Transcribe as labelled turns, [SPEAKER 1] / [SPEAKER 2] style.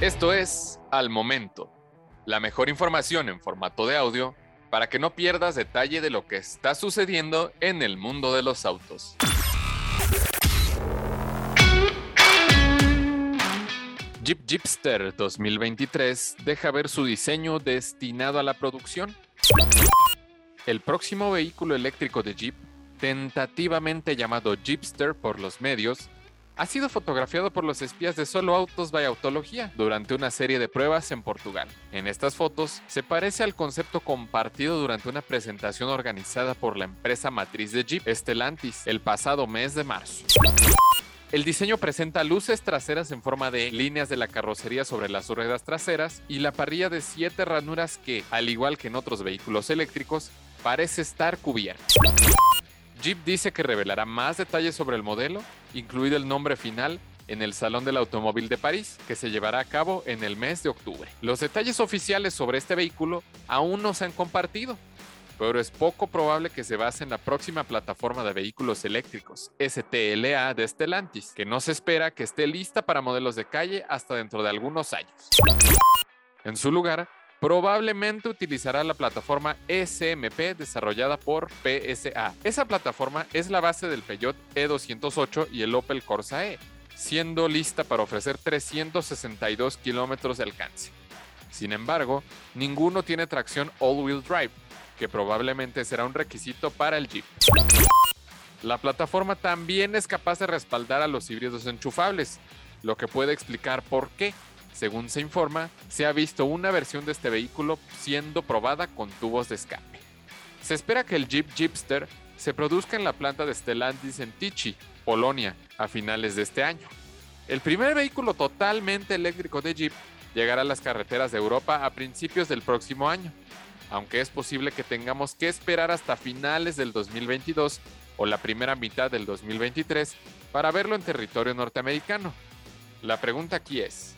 [SPEAKER 1] Esto es Al Momento, la mejor información en formato de audio para que no pierdas detalle de lo que está sucediendo en el mundo de los autos. Jeep Jeepster 2023 deja ver su diseño destinado a la producción. El próximo vehículo eléctrico de Jeep, tentativamente llamado Jeepster por los medios, ha sido fotografiado por los espías de Solo Autos by Autología durante una serie de pruebas en Portugal. En estas fotos se parece al concepto compartido durante una presentación organizada por la empresa matriz de Jeep, Stellantis, el pasado mes de marzo. El diseño presenta luces traseras en forma de líneas de la carrocería sobre las ruedas traseras y la parrilla de siete ranuras que, al igual que en otros vehículos eléctricos, parece estar cubierta. Jeep dice que revelará más detalles sobre el modelo, incluido el nombre final, en el Salón del Automóvil de París, que se llevará a cabo en el mes de octubre. Los detalles oficiales sobre este vehículo aún no se han compartido, pero es poco probable que se base en la próxima plataforma de vehículos eléctricos, STLA de Stellantis, que no se espera que esté lista para modelos de calle hasta dentro de algunos años. En su lugar, probablemente utilizará la plataforma SMP desarrollada por PSA. Esa plataforma es la base del Peugeot E208 y el Opel Corsa E, siendo lista para ofrecer 362 kilómetros de alcance. Sin embargo, ninguno tiene tracción all-wheel drive, que probablemente será un requisito para el Jeep. La plataforma también es capaz de respaldar a los híbridos enchufables, lo que puede explicar por qué según se informa, se ha visto una versión de este vehículo siendo probada con tubos de escape. Se espera que el Jeep Jeepster se produzca en la planta de Stellantis en Tichy, Polonia, a finales de este año. El primer vehículo totalmente eléctrico de Jeep llegará a las carreteras de Europa a principios del próximo año, aunque es posible que tengamos que esperar hasta finales del 2022 o la primera mitad del 2023 para verlo en territorio norteamericano. La pregunta aquí es,